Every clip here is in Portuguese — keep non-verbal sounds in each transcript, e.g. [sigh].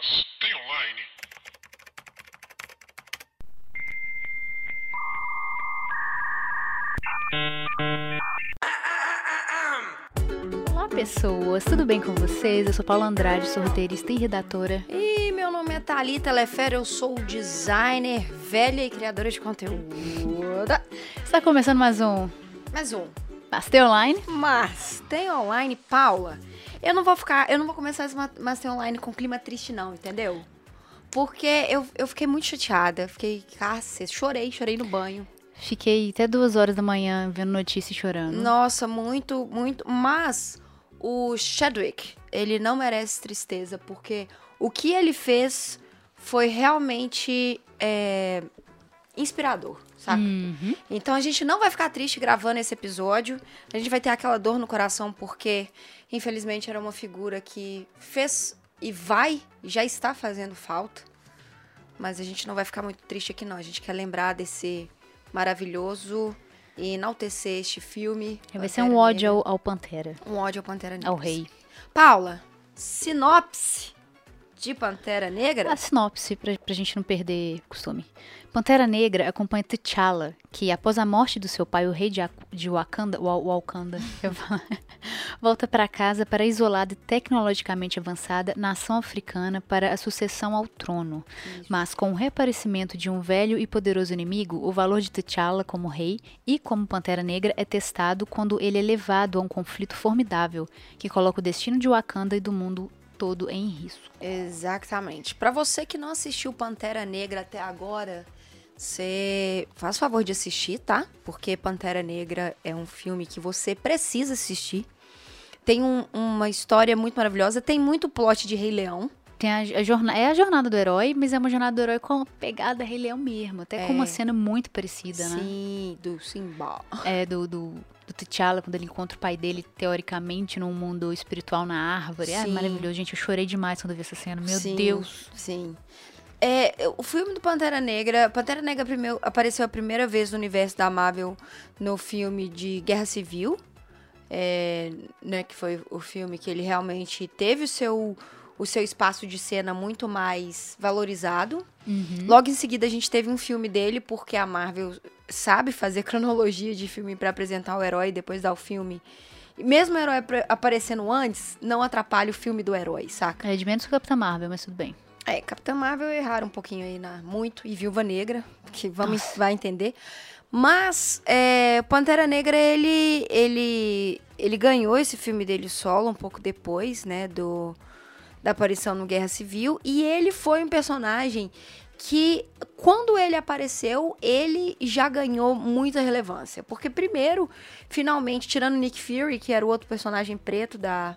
Mas tem online? Olá, pessoas, tudo bem com vocês? Eu sou Paula Andrade, sou roteirista e redatora. E meu nome é Thalita Lefere, eu sou designer, velha e criadora de conteúdo. Está começando mais um Mais um. Master Online. Mas tem online, Paula. Eu não vou ficar, eu não vou começar esse ma- Master Online com clima triste, não, entendeu? Porque eu, eu fiquei muito chateada. Fiquei, cacete, chorei, chorei no banho. Fiquei até duas horas da manhã vendo notícia e chorando. Nossa, muito, muito. Mas o Chadwick, ele não merece tristeza, porque o que ele fez foi realmente é, inspirador, sabe? Uhum. Então a gente não vai ficar triste gravando esse episódio. A gente vai ter aquela dor no coração, porque, infelizmente, era uma figura que fez e vai, já está fazendo falta. Mas a gente não vai ficar muito triste aqui, não. A gente quer lembrar desse maravilhoso e enaltecer este filme. Vai ser um ódio ao, ao Pantera, Um ódio ao Pantera ao rei. Paula, sinopse de Pantera Negra? A sinopse, pra, pra gente não perder costume. Pantera Negra acompanha T'Challa, que após a morte do seu pai, o rei de, de Wakanda, Wa- Wakanda, [laughs] volta para casa para a isolada e tecnologicamente avançada nação africana para a sucessão ao trono. Mas com o reaparecimento de um velho e poderoso inimigo, o valor de T'Challa como rei e como Pantera Negra é testado quando ele é levado a um conflito formidável que coloca o destino de Wakanda e do mundo todo em risco. Exatamente. Pra você que não assistiu Pantera Negra até agora, você faz o favor de assistir, tá? Porque Pantera Negra é um filme que você precisa assistir. Tem um- uma história muito maravilhosa, tem muito plot de Rei Leão. Tem a, a jornada, é a jornada do herói, mas é uma jornada do herói com a pegada Rei Leão mesmo. Até com uma É. cena muito parecida, né? Sim, do Simba. É do, do, do T'Challa, quando ele encontra o pai dele, teoricamente, num mundo espiritual na árvore. É Sim. maravilhoso. Gente, eu chorei demais quando vi essa cena. Meu Sim, Deus. Sim. É, o filme do Pantera Negra. Pantera Negra primeiro, apareceu a primeira vez no universo da Marvel no filme de Guerra Civil. é, né, que foi o filme que ele realmente teve o seu, o seu espaço de cena muito mais valorizado. Uhum. Logo em seguida, a gente teve um filme dele, porque a Marvel sabe fazer [laughs] cronologia de filme pra apresentar o herói e depois dar o filme. E mesmo o herói aparecendo antes, não atrapalha o filme do herói, saca? É de menos que o Capitão Marvel, mas tudo bem. É, Capitã Marvel erraram um pouquinho aí, na, muito, e Viúva Negra, que vamos, vai entender. Mas, é, Pantera Negra, ele, ele, ele ganhou esse filme dele solo um pouco depois, né, do, da aparição no Guerra Civil, e ele foi um personagem que, quando ele apareceu, ele já ganhou muita relevância. Porque, primeiro, finalmente, tirando Nick Fury, que era o outro personagem preto da,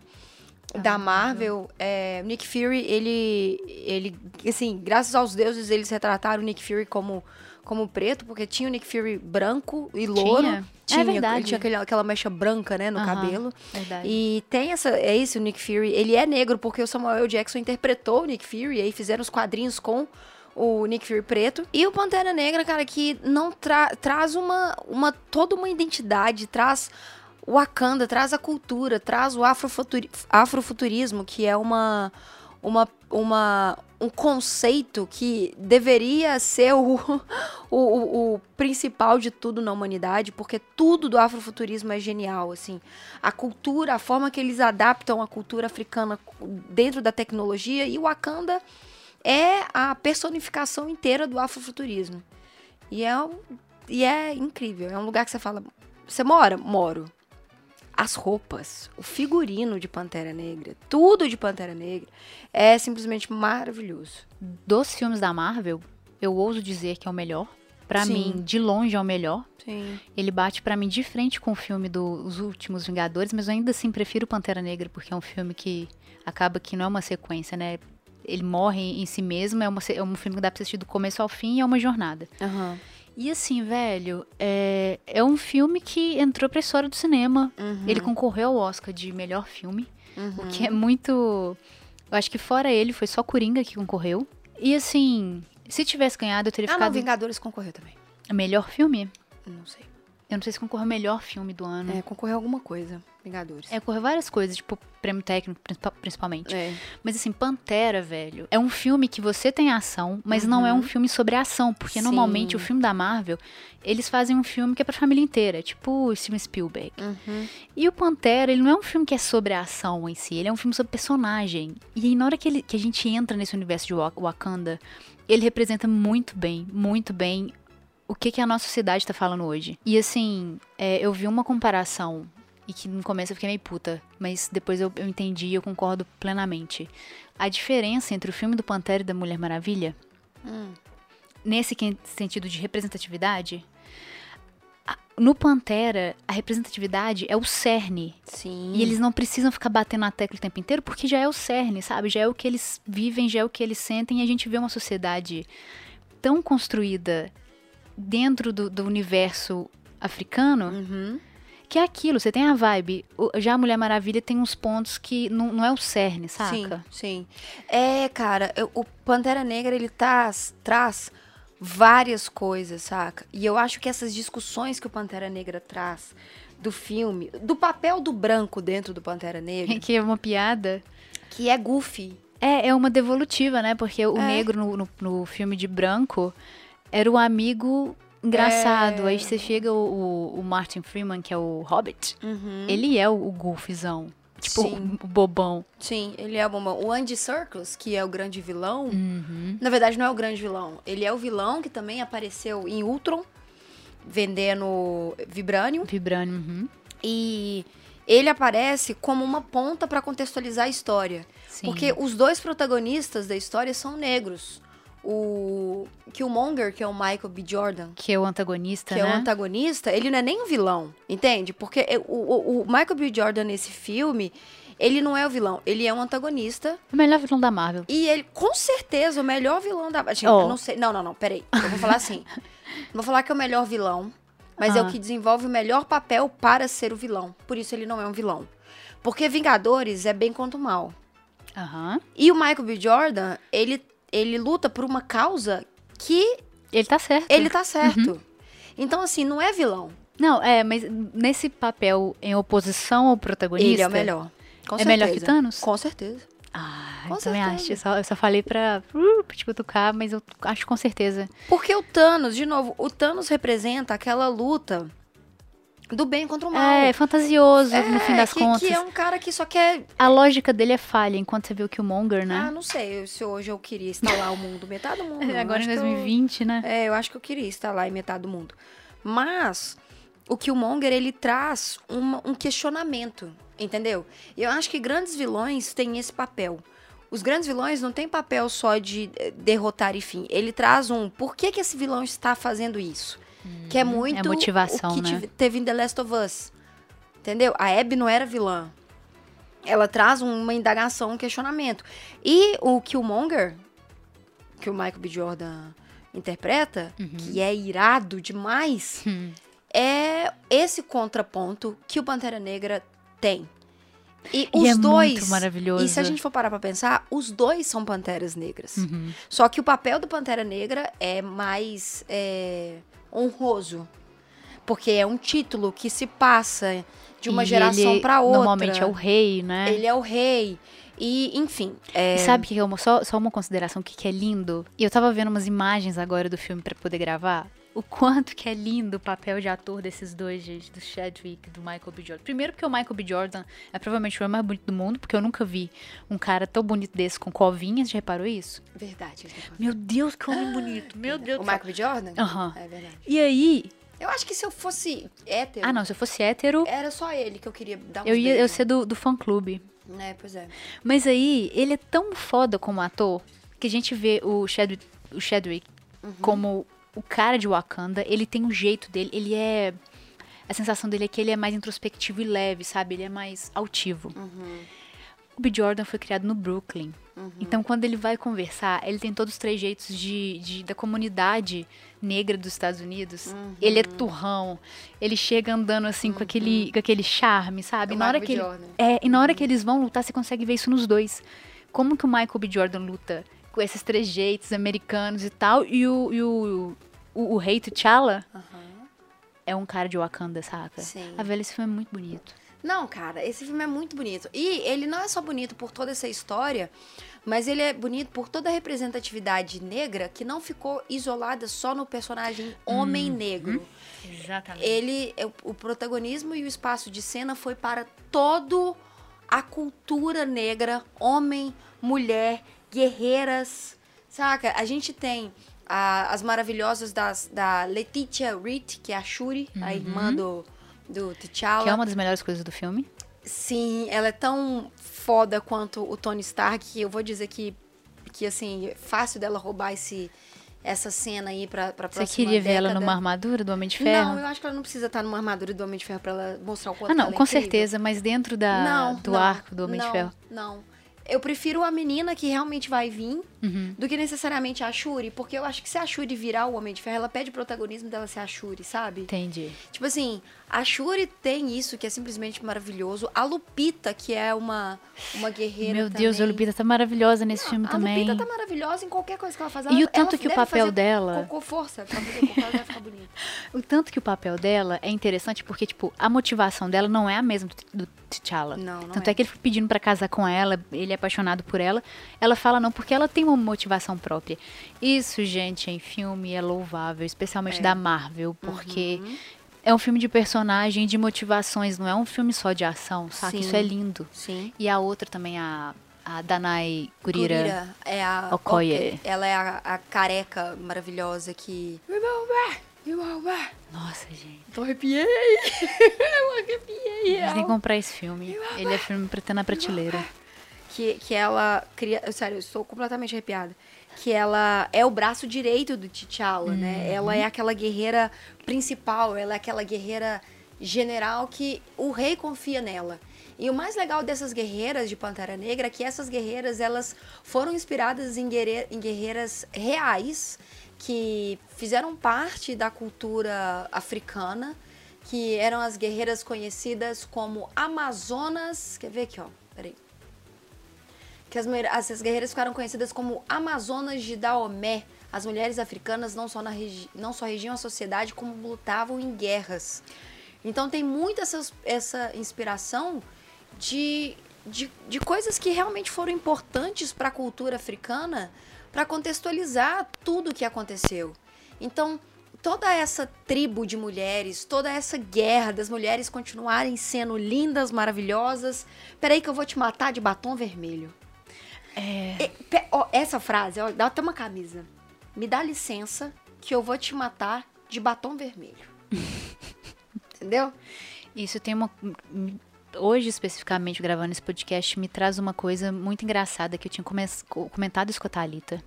da Marvel, é, Nick Fury, ele, ele, assim, graças aos deuses, eles retrataram o Nick Fury como, como preto, porque tinha o Nick Fury branco e louro. Tinha? É verdade. Ele tinha aquele- aquela mecha branca, né, no Aham, cabelo. Verdade. E tem essa, é isso, o Nick Fury, ele é negro porque o Samuel. Jackson interpretou o Nick Fury, e aí fizeram os quadrinhos com o Nick Fury preto. E o Pantera Negra, cara, que não tra- traz uma, uma, toda uma identidade, traz o Wakanda, traz a cultura, traz o afrofuturi- afrofuturismo, que é uma, uma, uma, um conceito que deveria ser o, o, o, principal de tudo na humanidade, porque tudo do afrofuturismo é genial, assim. A cultura, a forma que eles adaptam a cultura africana dentro da tecnologia e o Wakanda é a personificação inteira do afrofuturismo. E é, e é incrível, é um lugar que você fala, você mora? Moro. As roupas, o figurino de Pantera Negra, tudo de Pantera Negra é simplesmente maravilhoso. Dos filmes da Marvel, eu ouso dizer que é o melhor. Pra Sim. mim, de longe é o melhor. Sim. Ele bate pra mim de frente com o filme dos Últimos Vingadores, mas eu ainda assim prefiro Pantera Negra, porque é um filme que acaba que não é uma sequência, né? Ele morre em si mesmo, é, uma é um filme que dá pra assistir do começo ao fim e é uma jornada. Aham. E assim, velho, é, é um filme que entrou pra história do cinema. Uhum. Ele concorreu ao Oscar de melhor filme, o que é muito. Eu acho que fora ele, foi só Coringa que concorreu. E assim, se tivesse ganhado, eu teria Ah, ficado. Vingadores concorreu também. Melhor filme? Não sei. Eu não sei se concorreu ao melhor filme do ano. É, concorreu alguma coisa. Vingadores. É, concorreu várias coisas, tipo, prêmio técnico, principal- principalmente. É. Mas assim, Pantera, velho, é um filme que você tem ação, mas não é um filme sobre ação, porque Sim. normalmente o filme da Marvel, eles fazem um filme que é pra família inteira, tipo Steven Spielberg. Uhum. E o Pantera, ele não é um filme que é sobre a ação em si, ele é um filme sobre personagem. E aí, na hora que, ele- que a gente entra nesse universo de Wa- Wakanda, ele representa muito bem, muito bem o que, que a nossa sociedade tá falando hoje. E assim, é, eu vi uma comparação, e que no começo eu fiquei meio puta, mas depois eu, eu entendi e eu concordo plenamente. A diferença entre o filme do Pantera e da Mulher Maravilha, Hum. nesse sentido de representatividade, no Pantera, a representatividade é o cerne Sim. e eles não precisam ficar batendo na tecla o tempo inteiro, porque já é o cerne, sabe? Já é o que eles vivem, já é o que eles sentem, e a gente vê uma sociedade tão construída dentro do, do universo africano Uhum. que é aquilo, você tem a vibe. Já a Mulher Maravilha tem uns pontos que não, não é o cerne, saca? Sim, sim. É, cara, eu- o Pantera Negra, ele traz, traz várias coisas, saca? E eu acho que essas discussões que o Pantera Negra traz do filme, do papel do branco dentro do Pantera [laughs] Negra, Que é uma piada. que é goofy. É, é uma devolutiva, né? Porque o É. negro no, no, no filme de branco era o amigo engraçado. É. Aí você chega o, o- Martin Freeman, que é o Hobbit, Uhum. ele é o, o. Tipo, Sim. o, bobão. Sim, ele é o bombom. O Andy Serkis, que é o grande vilão, Uhum. na verdade não é o grande vilão. Ele é o vilão que também apareceu em Ultron, vendendo Vibranium. Vibranium. Uhum. E ele aparece como uma ponta pra contextualizar a história. Sim. Porque os dois protagonistas da história são negros. O Killmonger, que é o Michael B. Jordan, Que é o antagonista, que é o né? antagonista, ele não é nem o vilão, entende? Porque o, o- o Michael B. Jordan nesse filme, ele não é o vilão, ele é um antagonista. O melhor vilão da Marvel. E ele, com certeza, o melhor vilão da. Gente, Oh. eu não sei. Não, não, não, peraí. Eu vou falar assim. [laughs] Vou falar que é o melhor vilão, mas é Ah. o que desenvolve o melhor papel para ser o vilão. Por isso ele não é um vilão. Porque Vingadores é bem contra o mal. Aham. E o Michael B. Jordan, ele, ele luta por uma causa que Ele tá certo. ele tá certo. Uhum. Então, assim, não é vilão. Não, é, mas nesse papel em oposição ao protagonista. Ele é o melhor. Com É melhor que certeza. Thanos? Com certeza. Ah, Com eu também certeza. acho. Eu só, eu só falei pra, uh, pra te cutucar, mas eu acho com certeza. Porque o Thanos, de novo, o Thanos representa aquela luta do bem contra o mal. É, fantasioso, no fim É, das que, contas. que é um cara que só quer. A lógica dele é falha, enquanto você vê o Killmonger, Ah, né? não sei se hoje eu queria instalar o mundo, metade do mundo. não. [laughs] Agora em Acho que eu- 2020, né? É, eu acho que eu queria instalar em metade do mundo. Mas o Killmonger, ele traz uma- um questionamento, entendeu? E eu acho que grandes vilões têm esse papel. Os grandes vilões não têm papel só de eh, derrotar e fim. Ele traz um por que, que esse vilão está fazendo isso? Que é muito é motivação, o que né? teve em The Last of Us. Entendeu? A Abby não era vilã. Ela traz uma indagação, um questionamento. E o Killmonger, que o Michael B. Jordan interpreta, que é irado demais, Hum. é esse contraponto que o Pantera Negra tem. E E os é dois. muito maravilhoso. E se a gente for parar pra pensar, os dois são panteras negras. Uhum. Só que o papel do Pantera Negra é mais é, honroso. Porque é um título que se passa de uma E geração pra outra. Normalmente é o rei, né? Ele é o rei. E, enfim. é- E sabe que é uma, só, só uma consideração que, que é lindo? E eu tava vendo umas imagens agora do filme pra poder gravar. O quanto que é lindo o papel de ator desses dois, gente, do Chadwick e do Michael B. Jordan. Primeiro porque o Michael B. Jordan é provavelmente o homem mais bonito do mundo, porque eu nunca vi um cara tão bonito desse com covinhas, já reparou isso? Verdade. Meu Deus, que homem bonito, meu Deus O. Michael B. Jordan? Aham. É verdade. E aí... Eu acho que se eu fosse hétero, Ah, não, se eu fosse hétero, era só ele que eu queria dar uns eu ia eu ser do, do fã-clube. É, pois é. Mas aí, ele é tão foda como ator que a gente vê o Chadwick, o Chadwick como o cara de Wakanda. Ele tem um jeito dele, ele é. A sensação dele é que ele é mais introspectivo e leve, sabe? Ele é mais altivo. O B. Jordan foi criado no Brooklyn. Então, quando ele vai conversar, ele tem todos os trejeitos de, de- da comunidade negra dos Estados Unidos. Ele é turrão. Ele chega andando assim com, aquele, com aquele charme, sabe? É o na hora que ele, é, e na hora que eles vão lutar, você consegue ver isso nos dois. Como que o Michael B. Jordan luta com esses trejeitos americanos e tal, e o, e o, o, o rei T'Challa, é um cara de Wakanda, saca? Sim. A velha, esse filme é muito bonito. Não, cara, esse filme é muito bonito. E ele não é só bonito por toda essa história, mas ele é bonito por toda a representatividade negra que não ficou isolada só no personagem homem negro. Exatamente. Ele, é, o protagonismo e o espaço de cena foi para todo a cultura negra, homem, mulher, guerreiras, saca? A gente tem a- as maravilhosas das, da Letitia Reed, que é a Shuri, a irmã do, do T'Challa. Que é uma das melhores coisas do filme. Sim, ela é tão foda quanto o Tony Stark eu vou dizer que, que assim, é fácil dela roubar esse, essa cena aí pra, pra Você próxima queria ver ela numa armadura do Homem de Ferro? Não, eu acho que ela não precisa estar numa armadura do Homem de Ferro pra ela mostrar o quanto ah, não, é com incrível. certeza, mas dentro da, Não, do não, arco do Homem não, de Ferro. Não. Eu prefiro a menina que realmente vai vir Uhum. do que necessariamente a Shuri, porque eu acho que se a Shuri virar o Homem de Ferro, ela pede o protagonismo dela ser a Shuri, sabe? Entendi. Tipo assim, a Shuri tem isso que é simplesmente maravilhoso. A Lupita, que é uma, uma guerreira Meu Deus, a também. Lupita tá maravilhosa nesse Não, filme a também. Lupita tá maravilhosa em qualquer coisa que ela faz. E Ela- o tanto que o papel dela- Cocô força, pra fazer cocô, vai ficar bonita. [laughs] O tanto que o papel dela é interessante porque, tipo, a motivação dela não é a mesma do, do T'Challa. Não, não Tanto é. é. que ele fica pedindo pra casar com ela, ele é apaixonado por ela. Ela fala não, porque ela tem uma motivação própria. Isso, gente, em filme é louvável, especialmente É. da Marvel, porque Uhum. É um filme de personagem, de motivações, não é um filme só de ação, saca? Sim. Isso é lindo. Sim. E a outra também, a, a Danai Gurira. Gurira é a. Okoye. Ela é a, a careca maravilhosa que. Nossa, gente. Eu arrepiei! [laughs] Eu arrepiei! Que real. comprar esse filme. Ele é filme pra ter na prateleira. que, que ela cria. Sério, eu estou completamente arrepiada. Que ela é o braço direito do T'Challa, né? Ela é aquela guerreira principal, ela é aquela guerreira general que o rei confia nela. E o mais legal dessas guerreiras de Pantera Negra é que essas guerreiras elas foram inspiradas em, guerre- em guerreiras reais que fizeram parte da cultura africana, que eram as guerreiras conhecidas como Amazonas. Quer ver aqui, ó? Que as, essas guerreiras ficaram conhecidas como Amazonas de Daomé. As mulheres africanas não só, na não só regiam a sociedade, como lutavam em guerras. Então tem muito essa, essa inspiração de, de, de coisas que realmente foram importantes para a cultura africana para contextualizar tudo o que aconteceu. Então, toda essa tribo de mulheres, toda essa guerra das mulheres continuarem sendo lindas, maravilhosas. Peraí que eu vou te matar de batom vermelho. É. E- pe- ó, essa frase, ó, dá até uma camisa. Me dá licença que eu vou te matar de batom vermelho. [laughs] Entendeu? Isso tem uma. Hoje, especificamente, gravando esse podcast, me traz uma coisa muito engraçada que eu tinha come- comentado isso com a Thalita.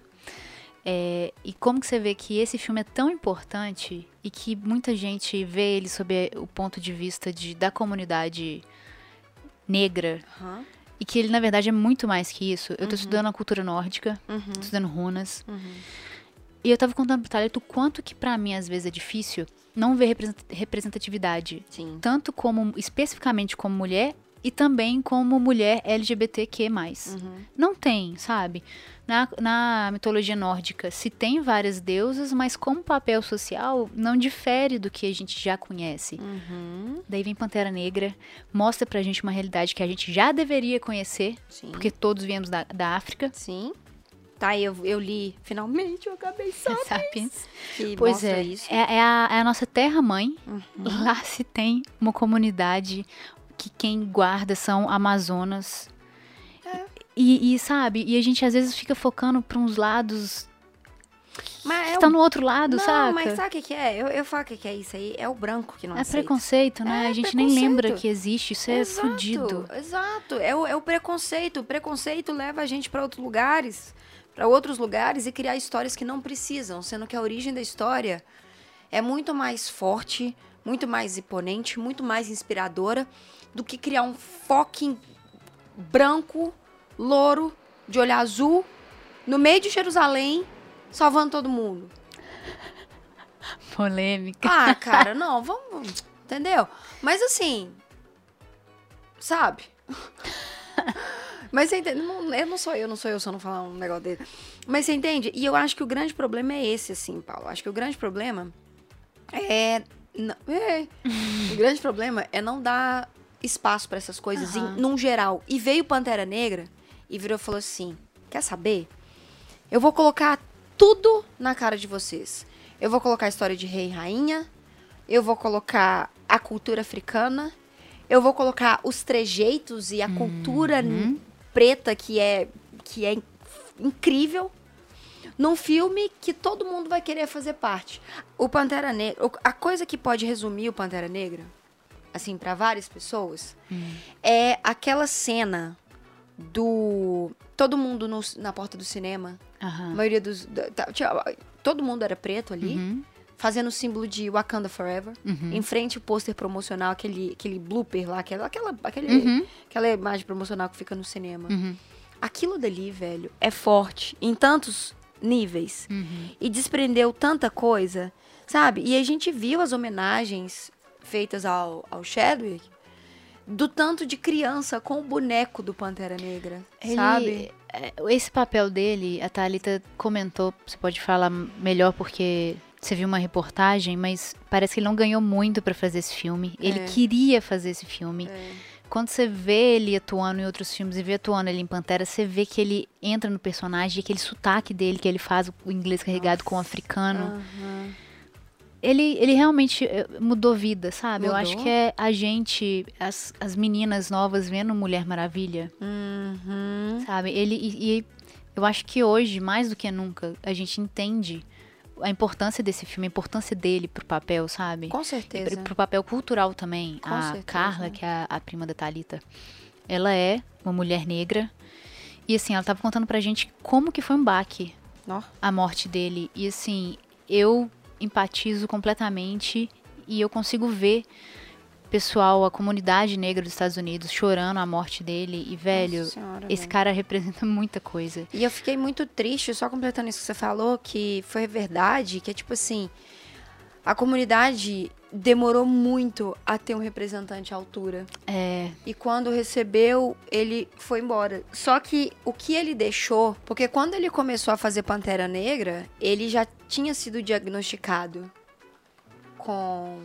É, e como que você vê que esse filme é tão importante e que muita gente vê ele sob o ponto de vista de, da comunidade negra Aham. E que ele, na verdade, é muito mais que isso. Eu tô estudando a cultura nórdica, Uhum. tô estudando runas. E eu tava contando pro Thalita o quanto que pra mim, às vezes, é difícil não ver represent- representatividade Sim. tanto como especificamente como mulher e também como mulher LGBTQ+. Uhum. Não tem, sabe? Na, na mitologia nórdica se tem várias deusas, mas como papel social não difere do que a gente já conhece. Uhum. Daí vem Pantera Negra, mostra pra gente uma realidade que a gente já deveria conhecer, Sim. porque todos viemos da, da África. Sim. Tá, eu, eu li. Finalmente eu acabei [laughs] Sapiens. que Pois é, isso. é, é a, é a nossa terra-mãe. Uhum. Lá se tem uma comunidade que quem guarda são Amazonas. É. E, e, sabe, e a gente às vezes fica focando pra uns lados Mas que é tá o... no outro lado, Não, saca? mas sabe o que, é? Eu, eu falo o que, que é isso aí. É o branco que não É aceita. preconceito, né? É a gente nem lembra que existe, isso é Exato, fudido. Exato. É o, é o preconceito. O preconceito leva a gente pra outros lugares, pra outros lugares e criar histórias que não precisam, sendo que a origem da história é muito mais forte, muito mais imponente, muito mais inspiradora do que criar um fucking branco, louro, de olho azul, no meio de Jerusalém, salvando todo mundo. Polêmica. Ah, cara, [laughs] não, vamos. Entendeu? Mas assim. Sabe? Mas você entende? Não, eu não sou eu, não sou eu só não falar um negócio dele. Mas você entende? E eu acho que o grande problema é esse, assim, Paulo. Acho que o grande problema é Não, é. o grande problema é não dar espaço pra essas coisas, Aham. em, num geral. E veio Pantera Negra e virou e falou assim: Quer saber? Eu vou colocar tudo na cara de vocês. Eu vou colocar a história de rei e rainha. Eu vou colocar a cultura africana. Eu vou colocar os trejeitos e a cultura n- preta que é que é in- incrível num filme que todo mundo vai querer fazer parte. O Pantera Negra, a coisa que pode resumir o Pantera Negra, assim, pra várias pessoas, é aquela cena do todo mundo no- na porta do cinema. A Aham. maioria dos tá, todo mundo era preto ali, Uhum. fazendo o símbolo de Wakanda Forever. Uhum. Em frente o pôster promocional, aquele, aquele blooper lá, aquela, aquela, aquele, Uhum. aquela imagem promocional que fica no cinema. Uhum. Aquilo dali, velho, é forte em tantos níveis. Uhum. E desprendeu tanta coisa, sabe? E a gente viu as homenagens feitas ao, ao Chadwick do tanto de criança com o boneco do Pantera Negra, Ele- sabe? é, Esse papel dele, a Thalita comentou, você pode falar melhor porque você viu uma reportagem, mas parece que ele não ganhou muito pra fazer esse filme. Ele É. queria fazer esse filme. É. Quando você vê ele atuando em outros filmes e vê atuando ele em Pantera, você vê que ele entra no personagem, aquele sotaque dele, que ele faz o inglês carregado com o africano. Aham. Ele, ele realmente eh, mudou vida, sabe? Eu acho Mudou. que é a gente, as, as meninas novas vendo Mulher Maravilha, Uhum. sabe? Ele e, e eu acho que hoje, mais do que nunca, a gente entende a importância desse filme, a importância dele pro papel, sabe? Com E certeza. pro, pro papel cultural também. Com a certeza. Carla, que é a, a prima da Thalita, ela é uma mulher negra. E assim, ela tava contando pra gente como que foi um baque Ó. a morte dele. E assim, eu empatizo completamente e eu consigo ver pessoal, a comunidade negra dos Estados Unidos chorando a morte dele. E, velho, senhora, esse velho. cara representa [laughs] muita coisa. E eu fiquei muito triste, só completando isso que você falou, que foi verdade, que é tipo assim, a comunidade demorou muito a ter um representante à altura. É, E quando recebeu, ele foi embora. Só que o que ele deixou, porque quando ele começou a fazer Pantera Negra, ele já tinha sido diagnosticado com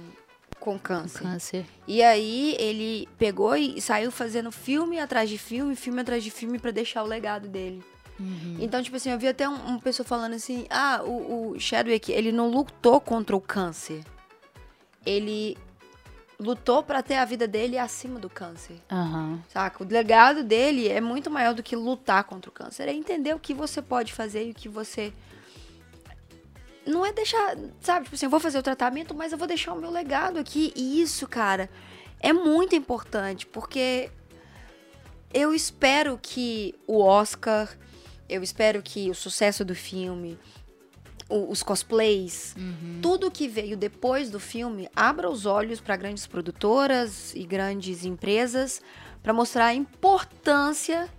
com câncer. câncer. E aí ele pegou e saiu fazendo filme atrás de filme, filme atrás de filme pra deixar o legado dele. Uhum. Então, tipo assim, eu vi até um, uma pessoa falando assim: ah, o, o Chadwick, ele não lutou contra o câncer. Ele lutou pra ter a vida dele acima do câncer. Aham. Saca? O legado dele é muito maior do que lutar contra o câncer. É entender o que você pode fazer e o que você. Não é deixar. Sabe? Tipo assim, eu vou fazer o tratamento, mas eu vou deixar o meu legado aqui. E isso, cara, é muito importante, porque eu espero que o Oscar, eu espero que o sucesso do filme, os cosplays, tudo que veio depois do filme abra os olhos para grandes produtoras e grandes empresas para mostrar a importância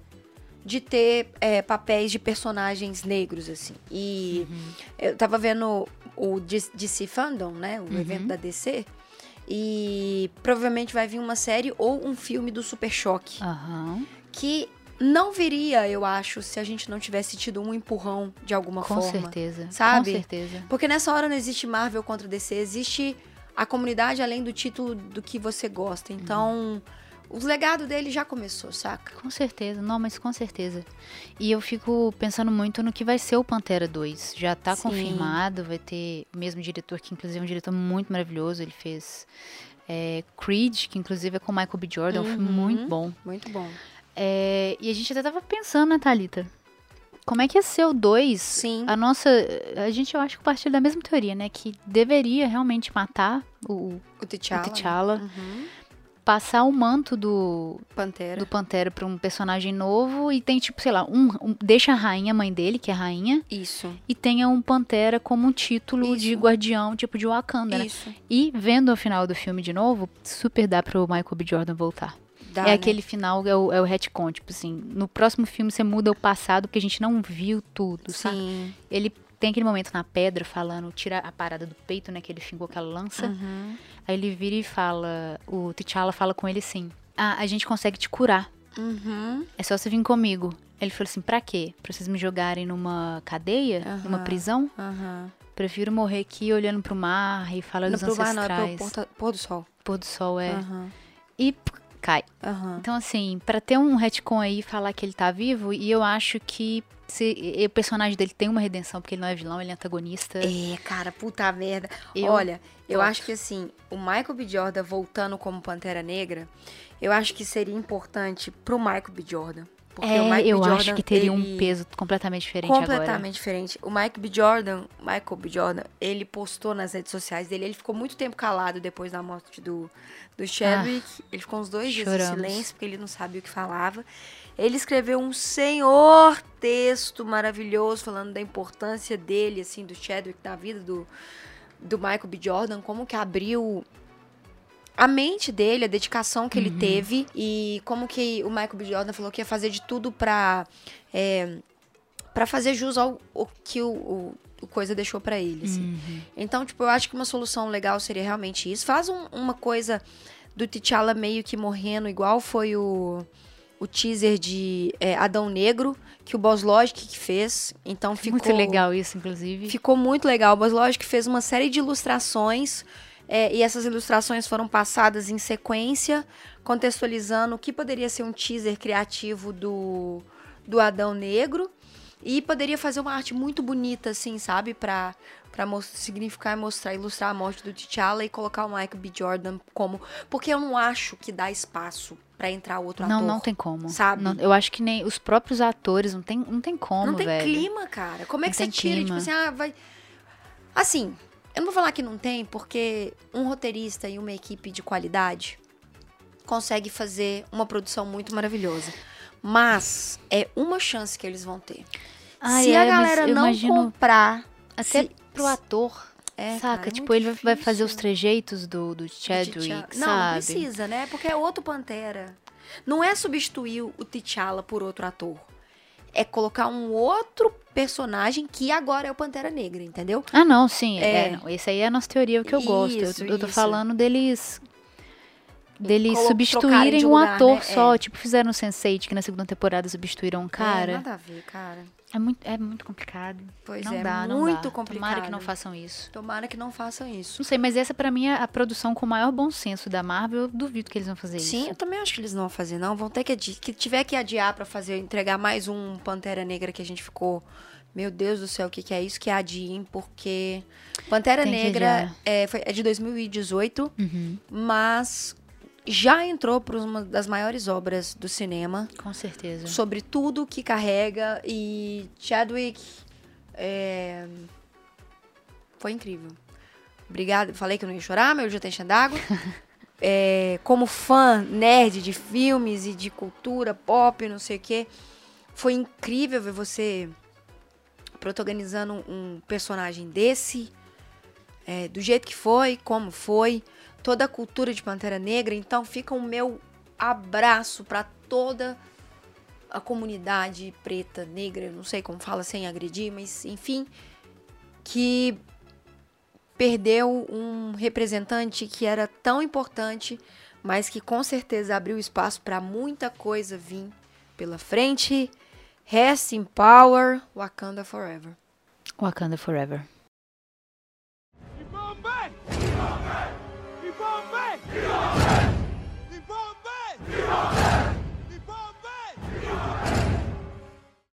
de ter é, papéis de personagens negros assim. E eu tava vendo o DC Fandom, né, o evento da DC, e provavelmente vai vir uma série ou um filme do Super Choque. Que não viria, eu acho, se a gente não tivesse tido um empurrão de alguma Com forma. certeza. sabe? Com certeza. Porque nessa hora não existe Marvel contra DC, existe a comunidade além do título do que você gosta. Então, o legado dele já começou, saca? Com certeza, não, mas com certeza. E eu fico pensando muito no que vai ser o Pantera 2. Já tá Sim. confirmado, vai ter o mesmo diretor, que inclusive é um diretor muito maravilhoso. Ele fez é, Creed, que inclusive é com Michael B. Jordan, um filme Uhum. muito bom. Muito bom. É, e a gente até tava pensando, né, Thalita? Como é que ia ser o 2? Sim. A nossa. A gente, eu acho que partilha da mesma teoria, né? Que deveria realmente matar o, O T'Challa. o T'Challa, Uhum. passar o manto do, Pantera. do Pantera pra um personagem novo e tem, tipo, sei lá, um, um- deixa a rainha, a mãe dele, que é rainha, Isso. e tenha um Pantera como um título de Isso. guardião, tipo de Wakanda, né? Isso. E vendo o final do filme de novo, super dá pro Michael B. Jordan voltar. Dá, é né? aquele final, é o, é o retcon, tipo assim, no próximo filme você muda o passado porque a gente não viu tudo, sabe? Sim. Ele tem aquele momento na pedra falando, tira a parada do peito, né, que ele xingou aquela lança. Uhum. Aí ele vira e fala, o T'Challa fala com ele assim, ah, a gente consegue te curar. Uhum. É só você vir comigo. Ele falou assim, pra quê? Pra vocês me jogarem numa cadeia? Aham. Numa prisão? Prefiro morrer aqui olhando pro mar e falando Não dos pro mar, não, é ancestrais. pro pôr do sol. Pôr do sol, é. E cai. aham. Então, assim, pra ter um retcon aí e falar que ele tá vivo, e eu acho que se, o personagem dele tem uma redenção, porque ele não é vilão, ele é antagonista. É, cara, puta merda. Eu Olha, eu acho que assim, o Michael B. Jordan voltando como Pantera Negra, eu acho que seria importante pro Michael B. Jordan. Porque É, o Michael eu. Jordan, acho que teria um peso completamente diferente agora. completamente diferente. O Mike B. Jordan, Michael B. Jordan, ele postou nas redes sociais dele, ele ficou muito tempo calado depois da morte do, do Chadwick. ele ficou uns dois dias em choramos. silêncio, porque ele não sabia o que falava. Ele escreveu um senhor texto maravilhoso falando da importância dele, assim, do Chadwick, da vida do, do Michael B. Jordan, como que abriu a mente dele, a dedicação que ele teve e como que o Michael B. Jordan falou que ia fazer de tudo pra, é, pra fazer jus ao, ao que o, o, o coisa deixou pra ele, assim. Uhum. Então, tipo, eu acho que uma solução legal seria realmente isso. Faz um- uma coisa do T'Challa meio que morrendo, igual foi o, o teaser de é, Adão Negro, que o Boss Logic que fez. Então ficou... Muito legal isso, inclusive. Ficou muito legal. O Buzz Logic fez uma série de ilustrações é, e essas ilustrações foram passadas em sequência, contextualizando o que poderia ser um teaser criativo do, do Adão Negro. E poderia fazer uma arte muito bonita, assim, sabe? Pra, pra significar e mostrar, ilustrar a morte do T'Challa e colocar o Michael B. Jordan como... Porque eu não acho que dá espaço pra entrar outro Não, ator. não tem como. sabe? Não- eu acho que nem os próprios atores, não tem, não tem como, Não tem velho. clima, cara. Como é Não que você tira? Tipo clima. assim, ah, vai. Assim, eu não vou falar que não tem, porque um roteirista e uma equipe de qualidade consegue fazer uma produção muito maravilhosa. Mas é uma chance que eles vão ter. Ai, Se é, a galera não imagino comprar. Até se- pro ator. É, saca? cara, é tipo, ele vai- vai fazer os difícil. trejeitos do, do Chadwick, sabe? Não, não precisa, né? Porque é outro Pantera. Não é substituir o T'Challa por outro ator. É colocar um outro personagem que agora é o Pantera Negra, entendeu? Ah, não, sim. É. É. não, esse aí é a nossa teoria, o que eu gosto. Eu- Isso, Eu, tô isso. falando deles. Deles Colo- substituírem de um lugar, ator né? só. É. Tipo, fizeram o Sense8, que na segunda temporada substituíram um É, cara. nada a ver, cara. É, muito, é muito complicado. Pois não é, dá, não muito dá. complicado. Tomara que não façam isso. Tomara que não façam isso. Não sei, mas essa pra mim é a produção com o maior bom senso da Marvel. Eu duvido que eles vão fazer Sim, isso. eu também acho que eles não vão fazer, não. Vão ter que adiar. Que tiver que adiar pra fazer, entregar mais um Pantera Negra que a gente ficou. Meu Deus do céu, o que, que é isso? Que adiem, porque. Pantera Tem Negra é, foi- é de 2018, Uhum, mas já entrou para uma das maiores obras do cinema. com certeza. sobre tudo que carrega e Chadwick é, foi incrível. Obrigada. Falei que eu não ia chorar, mas eu já tenho enchendo d'água. [laughs] É, como fã nerd de filmes e de cultura pop, não sei o quê, foi incrível ver você protagonizando um personagem desse, é, do jeito que foi, como foi, toda a cultura de Pantera Negra. Então fica o meu abraço para toda a comunidade preta, negra, não sei como fala sem agredir, mas enfim, que perdeu um representante que era tão importante, mas que com certeza abriu espaço para muita coisa vir pela frente. Rest in power, Wakanda forever. Wakanda Forever.